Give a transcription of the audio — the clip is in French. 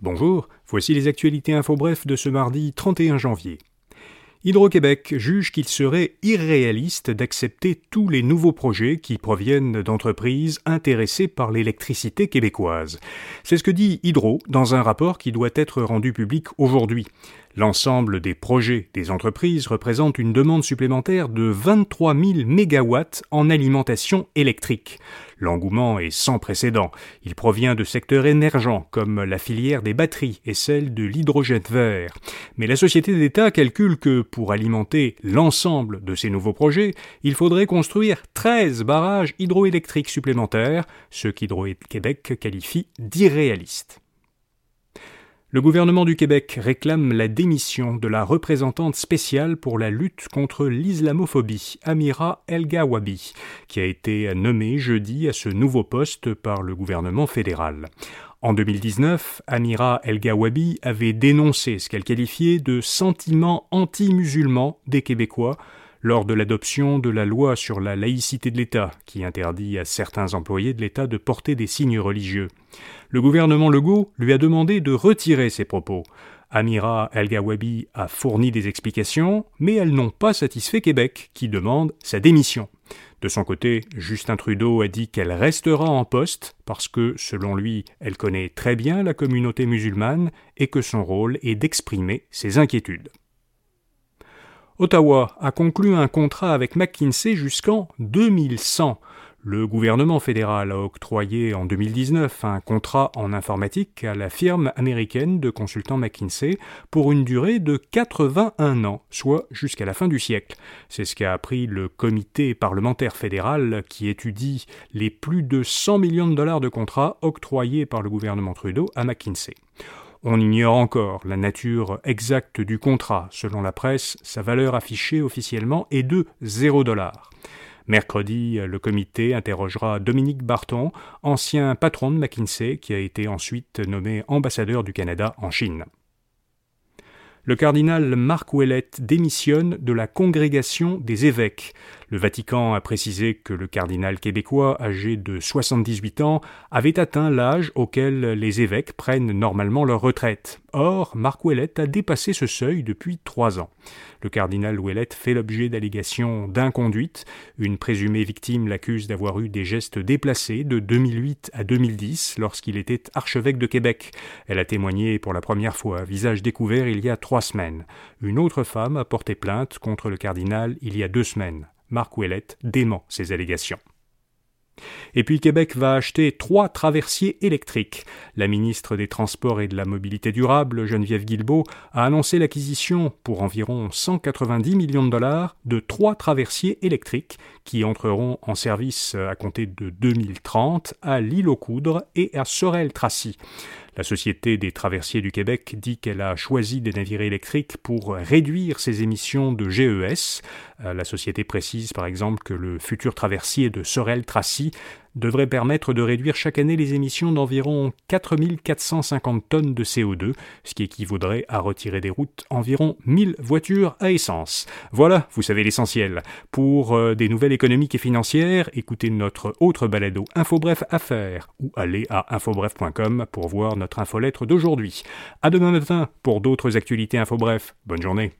Bonjour, voici les actualités info bref de ce mardi 31 janvier. Hydro-Québec juge qu'il serait irréaliste d'accepter tous les nouveaux projets qui proviennent d'entreprises intéressées par l'électricité québécoise. C'est ce que dit Hydro dans un rapport qui doit être rendu public aujourd'hui. L'ensemble des projets des entreprises représente une demande supplémentaire de 23 000 mégawatts en alimentation électrique. L'engouement est sans précédent. Il provient de secteurs émergents comme la filière des batteries et celle de l'hydrogène vert. Mais la société d'État calcule que pour alimenter l'ensemble de ces nouveaux projets, il faudrait construire 13 barrages hydroélectriques supplémentaires, ce qu'Hydro-Québec qualifie d'irréaliste. Le gouvernement du Québec réclame la démission de la représentante spéciale pour la lutte contre l'islamophobie, Amira El-Gawabi, qui a été nommée jeudi à ce nouveau poste par le gouvernement fédéral. En 2019, Amira El-Gawabi avait dénoncé ce qu'elle qualifiait de sentiment anti-musulman des Québécois lors de l'adoption de la loi sur la laïcité de l'État, qui interdit à certains employés de l'État de porter des signes religieux. Le gouvernement Legault lui a demandé de retirer ses propos. Amira El-Gawabi a fourni des explications, mais elles n'ont pas satisfait Québec, qui demande sa démission. De son côté, Justin Trudeau a dit qu'elle restera en poste parce que, selon lui, elle connaît très bien la communauté musulmane et que son rôle est d'exprimer ses inquiétudes. Ottawa a conclu un contrat avec McKinsey jusqu'en 2100. Le gouvernement fédéral a octroyé en 2019 un contrat en informatique à la firme américaine de consultants McKinsey pour une durée de 81 ans, soit jusqu'à la fin du siècle. C'est ce qu'a appris le comité parlementaire fédéral qui étudie les plus de 100 millions de dollars de contrats octroyés par le gouvernement Trudeau à McKinsey. On ignore encore la nature exacte du contrat. Selon la presse, sa valeur affichée officiellement est de 0 dollar. Mercredi, le comité interrogera Dominique Barton, ancien patron de McKinsey, qui a été ensuite nommé ambassadeur du Canada en Chine le cardinal Marc Ouellette démissionne de la congrégation des évêques. Le Vatican a précisé que le cardinal québécois, âgé de 78 ans, avait atteint l'âge auquel les évêques prennent normalement leur retraite. Or, Marc Ouellette a dépassé ce seuil depuis trois ans. Le cardinal Ouellette fait l'objet d'allégations d'inconduite. Une présumée victime l'accuse d'avoir eu des gestes déplacés de 2008 à 2010 lorsqu'il était archevêque de Québec. Elle a témoigné pour la première fois, visage découvert il y a trois semaines. Une autre femme a porté plainte contre le cardinal il y a deux semaines. Marc Ouellette dément ces allégations. Et puis Québec va acheter trois traversiers électriques. La ministre des Transports et de la Mobilité durable, Geneviève Guilbeault, a annoncé l'acquisition pour environ 190 millions de dollars de trois traversiers électriques qui entreront en service à compter de 2030 à l'île aux Coudres et à Sorel-Tracy. La Société des traversiers du Québec dit qu'elle a choisi des navires électriques pour réduire ses émissions de GES. Euh, la société précise par exemple que le futur traversier de Sorel-Tracy devrait permettre de réduire chaque année les émissions d'environ 4450 tonnes de CO2, ce qui équivaudrait à retirer des routes environ 1000 voitures à essence. Voilà, vous savez l'essentiel. Pour euh, des nouvelles économiques et financières, écoutez notre autre balado Infobref Affaires ou allez à infobref.com pour voir notre infolettre d'aujourd'hui. À demain matin pour d'autres actualités Infobref. Bonne journée.